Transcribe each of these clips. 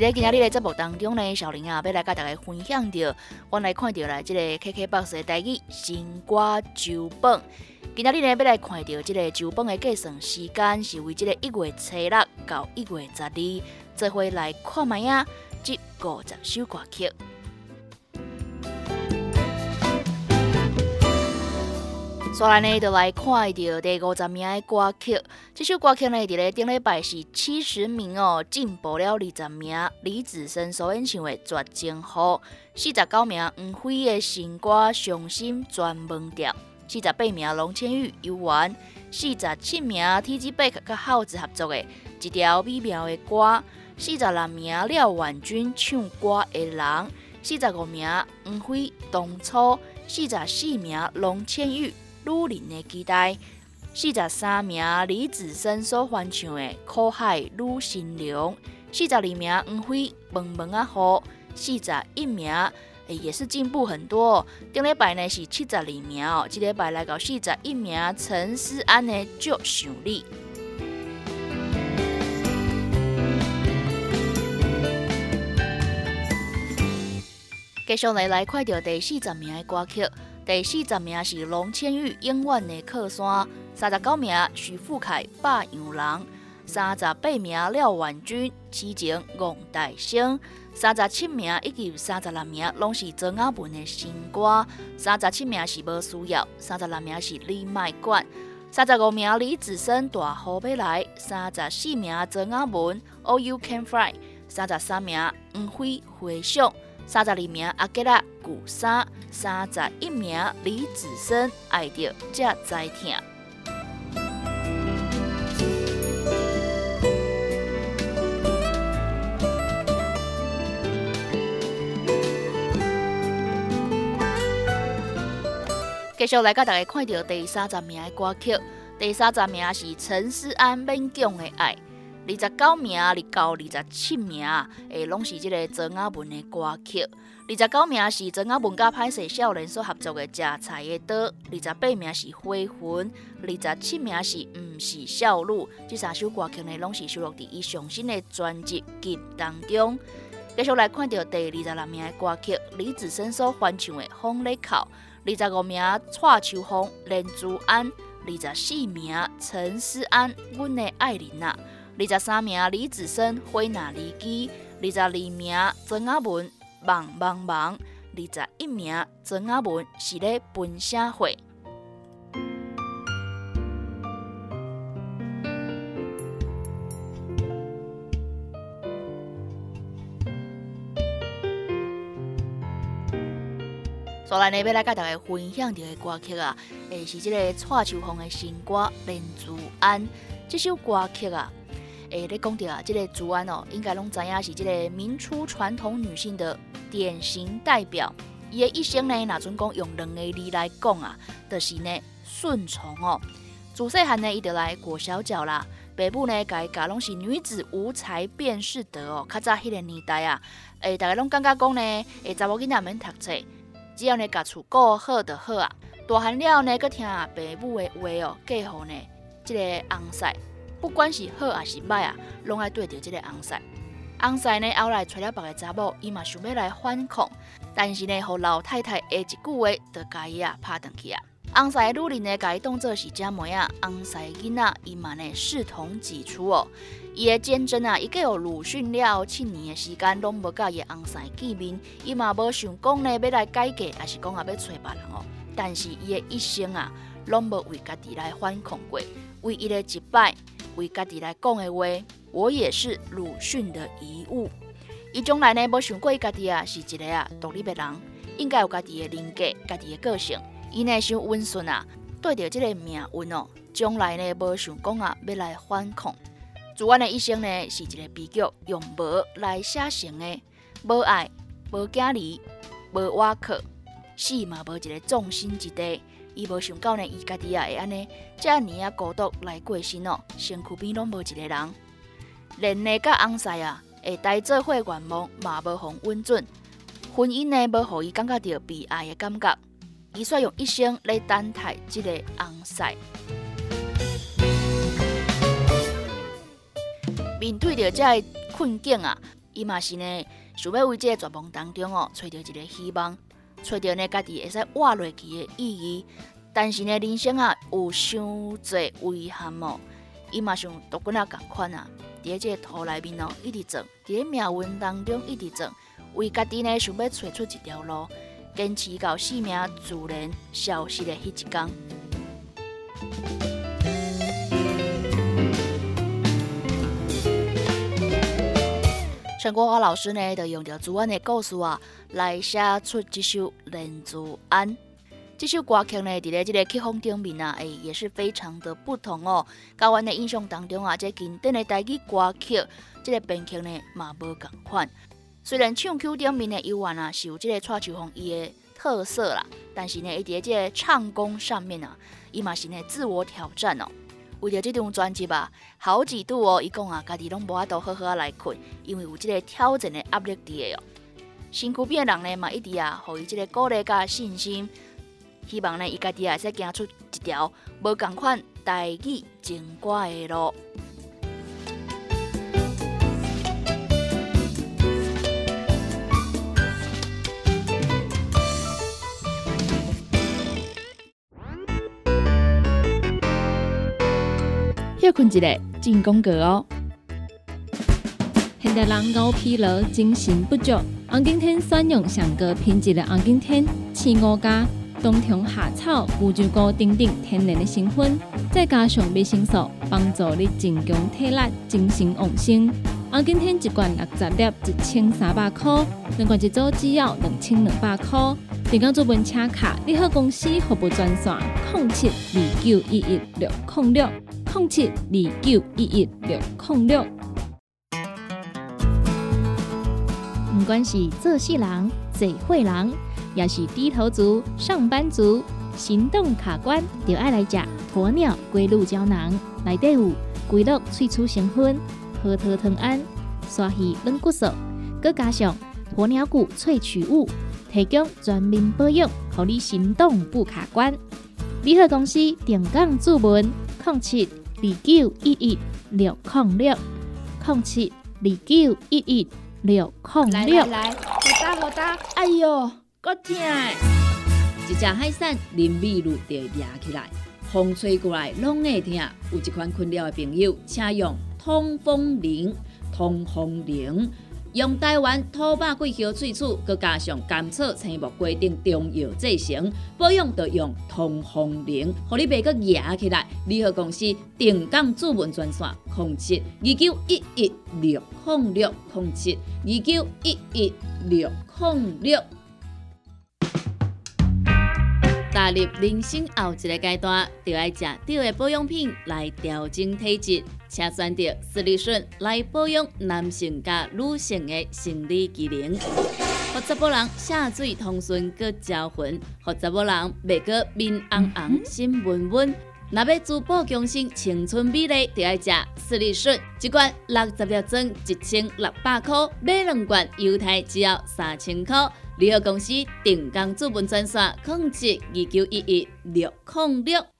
咧今仔日的节目当中呢，小林啊，要来甲大家分享着，我来看到了这个 KKBOX 的台语新歌周榜。今仔日呢，要来看到这个周榜的计算时间是为这个一月七六到一月十二，这回来看卖啊，这五十首歌曲。所来呢，就来看到第五十名的歌曲。这首歌曲呢，伫咧顶礼拜是七十名哦，进步了二十名。李子深所演唱的《绝情号》，四十九名黄辉的新歌《伤心专门调》，四十八名龙千玉《游玩》，四十七名 TGBack 甲耗子合作的一条美妙的歌，四十六名廖婉君唱歌的人，四十五名黄辉当初，四十四名龙千玉。女人的期待，四十三名李子深所翻唱的《苦海女心凉》，四十二名黄飞《萌萌啊好》，四十一名也是进步很多。顶礼拜呢是七十二名哦，这礼拜来到四十一名陈思安的《就想你》。继续来来看到第四十名的歌曲。第四十名是龙千玉《永远的靠山》，三十九名徐富凯《霸阳人》，三十八名廖婉君《痴情望大星》，三十七名以及三十六名拢是曾雅文的新歌，三十七名是无需要，三十六名是李麦管，三十五名李子深《大河要来》，三十四名曾雅文《All You Can Fly》，三十三名黄飞《回想》。三十二名阿吉拉古沙，三十一名李子深爱着这在听。继续来甲大家看到第三十名的歌曲，第三十名是陈思安《勉强的爱》。二十九名，二到二十七名，诶，拢是即个曾阿文的歌曲。二十九名是曾阿文甲歹势少年所合作的《食菜的刀》，二十八名是《火魂》，二十七名是《毋是笑路》。这三首歌曲呢，拢是收录伫伊上新的专辑《金》当中。继续来看到第二十六名的歌曲，李子深所翻唱的《风咧哭》。二十五名蔡秋凤、连珠安。二十四名陈思安，《阮的爱人》啊。二十三名李子深《灰那离基》，二十二名曾阿文《忙忙忙》，二十一名曾阿文是咧分社会。所来呢，要来甲大家分享到的歌曲啊，诶，是这个蔡秋凤的新歌《连珠安》这首歌曲啊。诶，你讲到啊，这个朱安哦，应该拢知影是这个民初传统女性的典型代表。伊的一生呢，若准讲用两个字来讲啊，就是呢顺从哦。自细汉呢，伊就来裹小脚啦。爸母呢，家教拢是女子无才便是德哦。较早迄个年代啊，诶，大家拢感觉讲呢，诶，查某囡仔免读册，只要呢家厝过好就好啊。大汉了呢，搁听爸母的话哦，过好呢，这个翁婿。不管是好还是歹啊，拢爱对着即个翁婿。翁婿呢后来娶了别个查某，伊嘛想要来反抗，但是呢，互老太太下一句话，就甲伊啊拍断去啊。翁婿的女人呢，家伊当作是姐妹啊。翁婿囡仔伊嘛呢视同己出哦。伊的坚贞啊，伊计有鲁迅了七年的时间，拢无甲伊翁婿见面，伊嘛无想讲呢要来改嫁，还是讲啊要找别人哦。但是伊的一生啊，拢无为家己来反抗过，唯一的一摆。为家己来讲的话，我也是鲁迅的遗物。伊从来呢无想过伊家己啊是一个啊独立的人。应该有家己的人格、家己的个性。伊呢想温顺啊，对着即个命运哦，将来呢无想讲啊要来反抗。朱安的一生呢是一个悲剧，用无来写成的，无爱、无囝儿、无瓦克，死嘛无一个重心之地。伊无想到呢，伊家己也会安尼，遮尔啊孤独来过身哦，身躯边拢无一个人，连呢甲翁婿啊，会带做伙愿望嘛无互温准，婚姻呢无互伊感觉到被爱的感觉，伊煞用一生来等待即个翁婿。面对着这个困境啊，伊嘛是呢想要为这个绝望当中哦，找到一个希望。找到呢，家己会使活落去的意义，但是呢，人生啊有伤侪遗憾哦。伊嘛想独滚啊共款啊，伫即个土内面哦，一直转，伫咧命运当中一直转，为家己呢想要找出一条路，坚持到生命自然消失的迄一天。陈国华老师呢，就用着朱安的故事啊，来写出这首《人之安》。这首歌曲呢，伫咧这个曲风顶面啊，也是非常的不同哦。高阮的印象当中啊，这经典的台语歌曲，这个编曲呢，嘛无共款。虽然唱曲顶面的有啊，是有这个蔡秋凤伊的特色啦，但是呢，伊伫这个唱功上面啊，伊嘛是呢自我挑战哦。为了这张专辑吧，好几度哦，伊讲啊，家己拢无法度好好啊来困，因为有即个挑战的压力伫的哦。辛苦变人呢嘛，一直啊，互伊即个鼓励甲信心，希望呢，伊家己也使行出一条无共款代志情歌的路。困一下进攻格哦。现代人熬疲劳、精神不足，红景天选用上个品质的红景天青五加冬虫夏草、乌鸡菇等等天然的成分，再加上维生素，帮助你增强体力、精神旺盛。红景天一罐六十粒，一千三百块；两罐一组只要两千两百块。电工做本车卡，你好公司服务专线：零七二九一一六零六。零七二九一一六零六。不管是做事人、嘴会人，也是低头族、上班族，行动卡关，就爱来食鸵鸟龟鹿胶囊。内底有龟鹿萃取成分，核桃藤胺、鲨鱼软骨素，佮加上鸵鸟骨萃取物，提供全面保养，让你行动不卡关。联合公司定岗注文零七。二九一一六零六零七二九一一六零六。来来来，好大好大！哎呦，够痛！一只海扇林密路就压起来，风吹过来拢会痛。有一款困扰的朋友，请用通风铃，通风铃。用台湾土白桂花萃取，佮加上甘草、青木、规定中药制成，保养要用通风灵，互你袂佮压起来。联合公司定岗主文专线：零七二九一一六零六零七二九一一六零六。踏入人生后一个阶段，就要食对的保养品来调整体质。请选择斯利顺来保养男性加女性的生理机能，让查甫人下水通顺个招魂，让查甫人袂个面红红心温温。若要珠宝更新青春美丽，就要食斯利顺，一罐六十粒装，一千六百块；买两罐犹太只要三千块。联合公司定岗资本专线：控制二九一一六零六。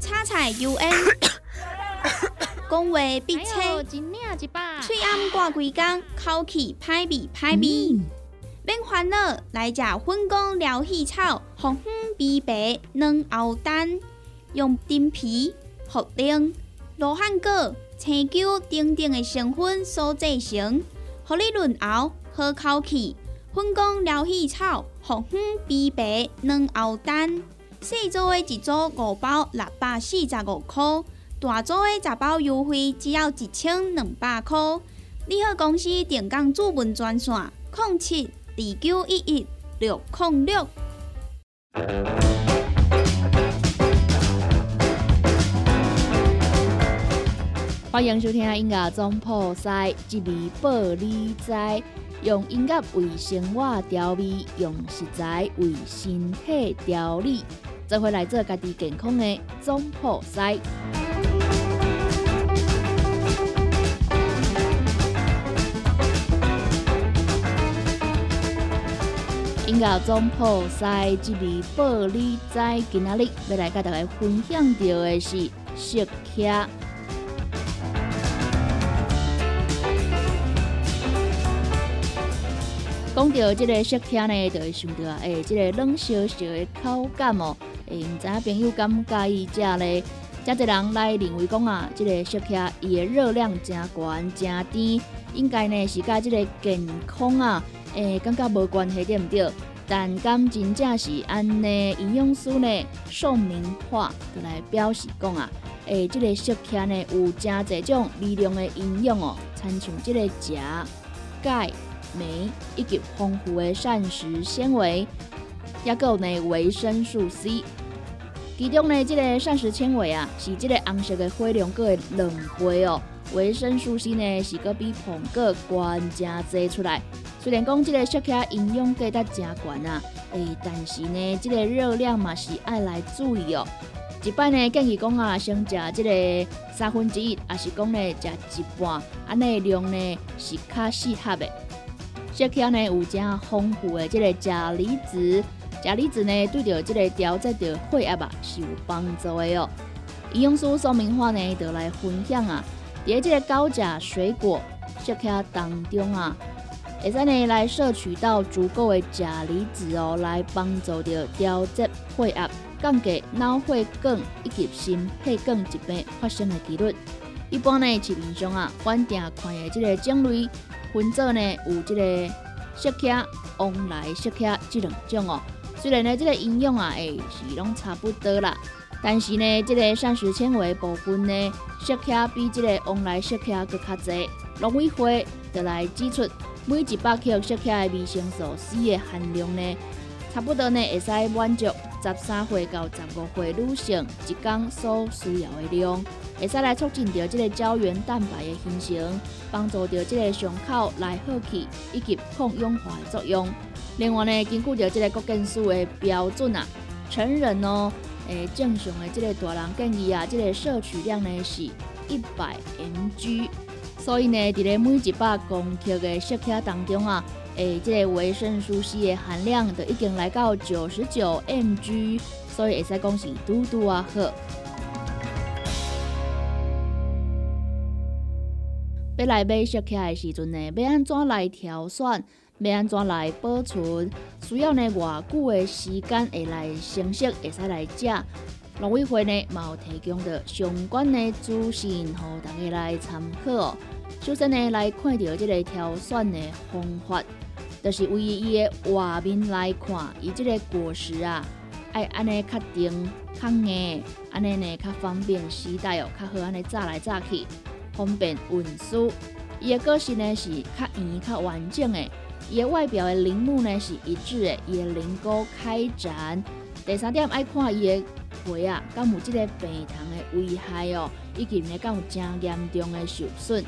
彩 U N，讲话必切，嘴暗挂规工，口气歹味歹味。免烦恼，来食粉公疗气草，红粉枇杷软藕丹，用丁皮、茯苓、罗汉果、青椒等等的成分所制成，互你润喉好口气。粉公疗气草，红粉枇杷软藕丹，细组的一组五包六百四十五块，大组的十包优惠只要一千两百块。你好，公司电工主文专线：零七二九一一六零六。欢迎收听音乐总破塞，一味报你知，用音乐为生活调味，用食材为身体调理，做回来做家己健康的总破塞。音乐总破塞，一味报你知，今仔日要来甲大家分享到的是色客。讲到即个色客呢，就会想到，诶，即个冷烧烧的口感哦，诶，毋知影朋友敢毋介意食咧？真侪人来认为讲啊，即个色客伊的热量真悬、真甜，应该呢是甲即个健康啊，诶，感觉无关系对毋对？但敢真正是安尼？营养师呢，宋明化就来表示讲啊，诶，即个色客呢有真侪种微量的营养哦，参像即个钾、钙。镁以及丰富的膳食纤维，也有呢维生素 C。其中呢，这个膳食纤维啊，是这个红色的火龙果的两倍哦。维生素 C 呢，是个比苹果高真多出来。虽然讲这个雪茄营养价值真悬啊，诶，但是呢，这个热量嘛是爱来注意哦。一般呢建议讲啊，先食这个三分之一，还是讲呢食一半，安尼量呢是较适合的。雪茄呢有真丰富的这个钾离子，钾离子呢对着这个调节着血压啊是有帮助的哦。营养师说明话呢，就来分享啊，伫这个高钾水果小克当中啊，会使呢来摄取到足够的钾离子哦，来帮助着调节血压，降低脑血管以及心血管疾病发生的几率。一般呢市面上啊，稳定看的这个种类。分做呢有这个色客、往来食客这两种哦。虽然呢这个营养啊，诶是拢差不多啦，但是呢这个膳食纤维部分呢，色客比这个往来色客搁较侪。农委会就来指出，每一百克色客的维生素 C 的含量呢，差不多呢会使满足十三岁到十五岁女性一天所需要的量。会使来促进着即个胶原蛋白的形成，帮助着即个伤口来好起，以及抗氧化的作用。另外呢，根据着这个国健署的标准啊，成人哦，诶正常的这个大人建议啊，这个摄取量呢是一百 mg。所以呢，伫咧每一百公克的食客当中啊，诶，这个维生素 C 的含量就已经来到九十九 mg，所以会使讲是嘟嘟啊好。要来买食客的时阵呢，要安怎来挑选？要安怎来保存？需要呢偌久的时间会来成熟，会使来食？农委会呢，有提供的相关的资讯，互大家来参考。首先呢，来看到这个挑选的方法，就是为伊的外面来看，伊这个果实啊，爱安尼较定、较硬，安尼呢较方便携带哦，较好安尼炸来炸去。方便运输，伊的果实呢是较圆、较完整的，伊的外表的鳞目呢是一致的，伊的鳞沟开展。第三点爱看伊的皮啊，敢有即个病虫的危害哦，以及呢敢有真严重的受损。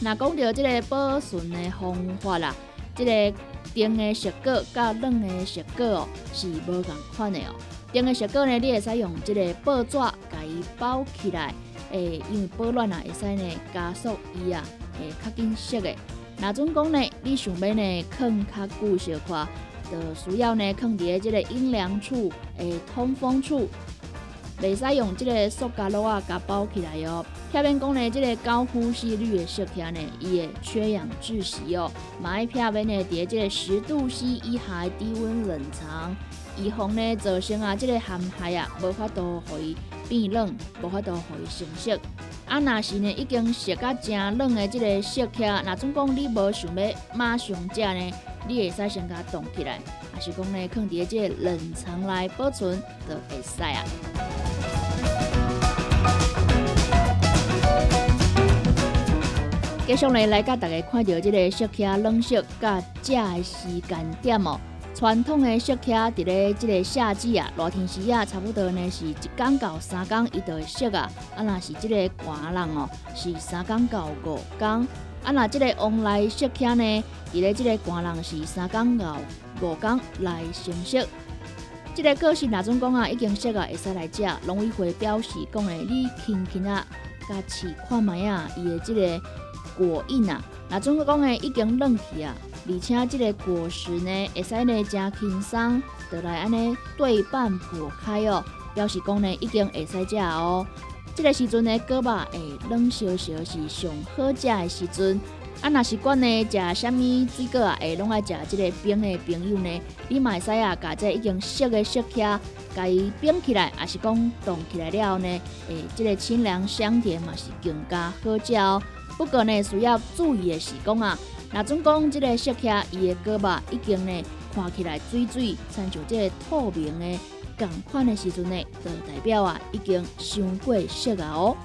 那讲到即个保存的方法啦，即个甜的食果甲冷的食果哦是无共款的哦。甜的食果呢，你会使用即个报纸甲伊包起来。诶，因为保暖啊，会使呢加速伊啊，诶较紧熟的。那种讲呢，你想要呢放较久小块，就需要呢放伫咧即个阴凉处、诶通风处。袂使用即个塑胶袋啊，甲包起来哦。下面讲呢，即个高呼吸率的食客呢，伊会缺氧窒息哦。嘛爱下面呢，伫即个十度 C 以下的低温冷藏，以防呢造成啊即个寒害啊，无法度互伊变冷，无法度互伊成熟。啊，若是呢已经食甲真冷的即个食客，若总讲你无想要马上食呢，你会使先甲冻起来，还是讲呢放伫即个冷藏内保存，就会使啊。继续来，来甲大家看到即个食客冷食甲食的时间点哦。传统的食客伫咧即个夏季啊，热天时啊，差不多呢是一工到三工伊就会熟啊。啊，若是即个寒人哦，是三工到五工。啊，若即个往来食客呢，伫咧即个寒人是三工到五工来成熟。即个个性若总讲啊，已经熟啊，会使来食。农委会表示讲诶，你轻轻啊，甲试看觅啊，伊的即个。果印啊，那总讲诶已经冷去啊，而且这个果实呢，会使呢真轻松，得来安尼对半剥开哦，表示讲呢已经会使食哦。这个时阵呢，果肉会冷烧烧是上好食的时阵。啊，若是讲呢食虾米水果啊，会拢爱食这个冰的朋友呢，你嘛会使啊，甲这已经熟的熟客，甲伊冰起来，也是讲冻起来了呢，诶，即个清凉香甜嘛是更加好食哦。不过呢，需要注意的是讲啊，那总讲这个食客伊的胳膊已经呢看起来水水，参像这个透明的同款的时阵呢，就代表啊已经伤过熟啊哦。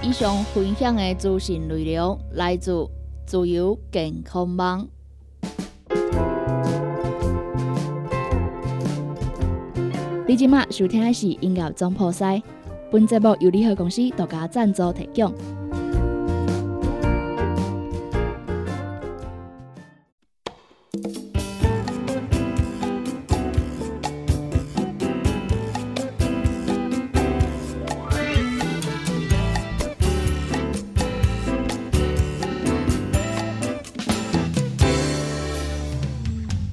以上分享的资讯内容来自自由健康网。你即马收听的是音乐总破塞，本节目由联合公司独家赞助提供。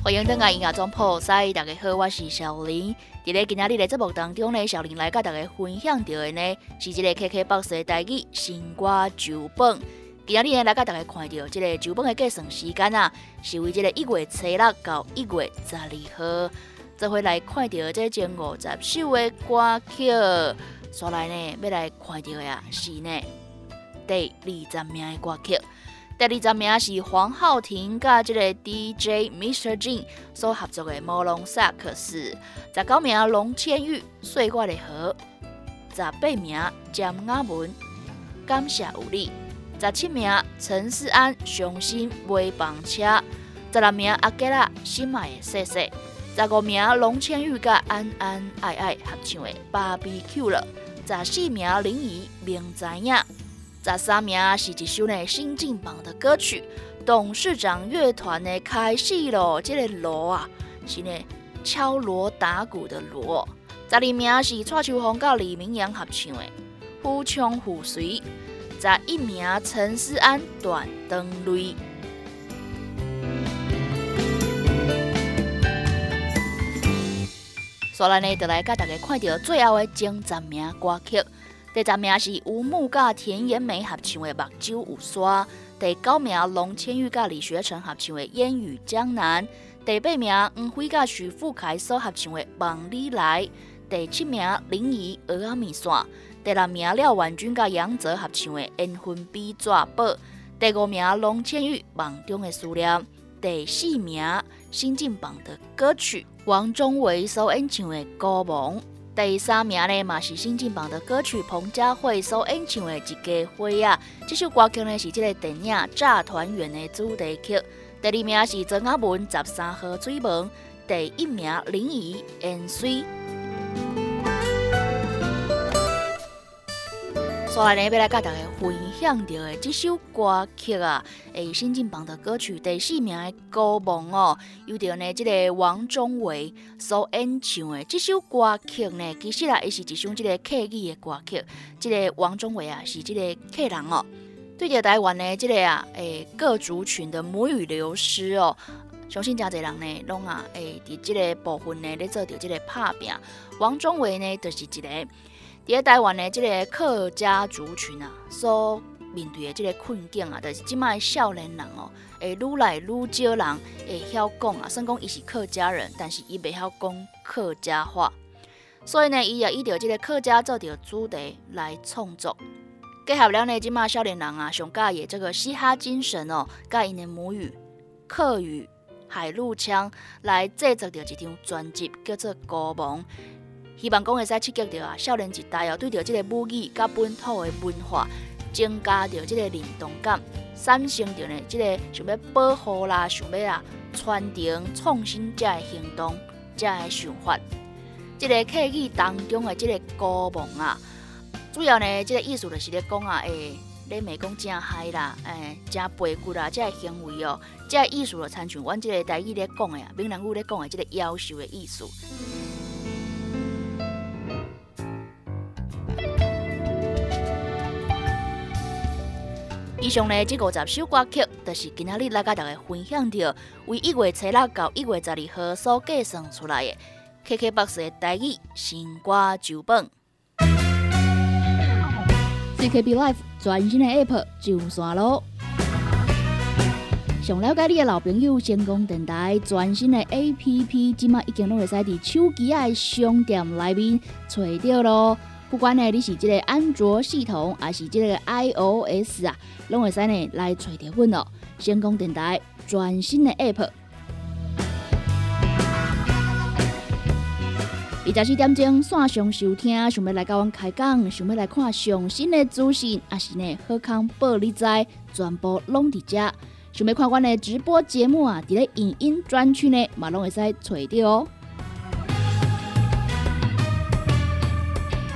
欢迎登来音乐总破塞，大家好，我是小林。伫咧今仔日的节目当中呢，小林来甲大家分享到的呢，是一个 KK 博士的台语新歌酒本。今仔日呢来甲大家看到这个酒本的计算时间啊，是为这个一月初六到一月十二号。这回来看到这前五十首的歌曲，所来呢要来看到的啊是呢第二十名的歌曲。第二十名是黄浩庭甲即个 DJ Mr. Jin 所合作的《魔龙萨克斯》。十九名龙千玉《岁月的河》。十八名詹雅文《感谢有你》。十七名陈思安《伤心买房车》。十六名阿吉拉《心爱的细细》。十五名龙千玉甲安安爱爱合唱的《BBQ》了。十四名林怡《明知影》。十三名是一首呢新进榜的歌曲，董事长乐团呢开始咯，这个锣啊是呢敲锣打鼓的锣。十二名是蔡秋红甲李明阳合唱的《虎枪虎随》。十一名陈思安《断灯泪》。所来呢，就来甲大家看到最后的前十名歌曲。第十名是吴木甲田延美合唱的《目睭有沙》，第九名龙千玉甲李学成合唱的《烟雨江南》，第八名黄辉甲徐富凯所合唱的《望你来》，第七名林怡《鹅阿米线》，第六名廖婉君甲杨泽合唱的《缘分比纸宝》，第五名龙千玉《梦中的思念》，第四名新进榜的歌曲王中伟所演唱的《歌梦》。第三名呢，嘛是新进榜的歌曲彭佳慧所演唱的《一家花》啊。这首歌曲呢是这个电影《炸团圆》的主题曲。第二名是曾阿文《十三号水门》，第一名林怡《烟水》。所来呢，要来甲大家分享到的这首歌曲啊，诶，新进榜的歌曲第四名的《歌梦》哦，有着呢这个王中伟所演唱的这首歌曲呢，其实啊，也是一首这个客语的歌曲。这个王中伟啊，是这个客人哦。对着台湾的即个啊，诶，各族群的母语流失哦，相信真侪人呢，拢啊，诶，伫即个部分呢，咧做着即个拍拼。王中伟呢，就是一个伫台湾的即个客家族群啊，所面对的即个困境啊，就是即卖少年人哦，会愈来愈少人会晓讲啊，算讲伊是客家人，但是伊袂晓讲客家话，所以呢，伊也依照即个客家做着主题来创作。结合了呢，即马少年人啊，上介意这个嘻哈精神哦，甲因的母语客语海陆腔来制作着一张专辑，叫做《歌王》，希望讲会使刺激到啊少年一代哦，对着即个母语甲本土的文化，增加着即个认同感，产生着呢即个想要保护啦，想要啊传承创新这的行动，这的想法，即个客语当中的即个歌王啊。主要呢，即个意思就是咧讲啊，诶，咧美讲真嗨啦，诶，真背骨啦，即个行为哦，即个意思就参像阮即个台语咧讲的啊，闽南语咧讲的即个夭寿的意思。以上呢，即五十首歌曲，就是今仔日来甲大家分享到，为一月七六到一月十二号所计算出来的 KKBOX 的台语新歌九本。CKB Life 全新的 App 上线咯！想了解你的老朋友，成功电台全新的 App，即马已经拢会使伫手机的商店内面找到咯。不管呢你是即个安卓系统，还是即个 iOS 啊，拢会使呢来找着阮咯。成功电台全新的 App。二十四点钟线上收听，想要来跟阮开讲，想要来看上新的资讯，还是呢好康报你知，全部拢伫遮。想要看阮的直播节目啊，伫咧影音专区呢，嘛拢会使找到哦。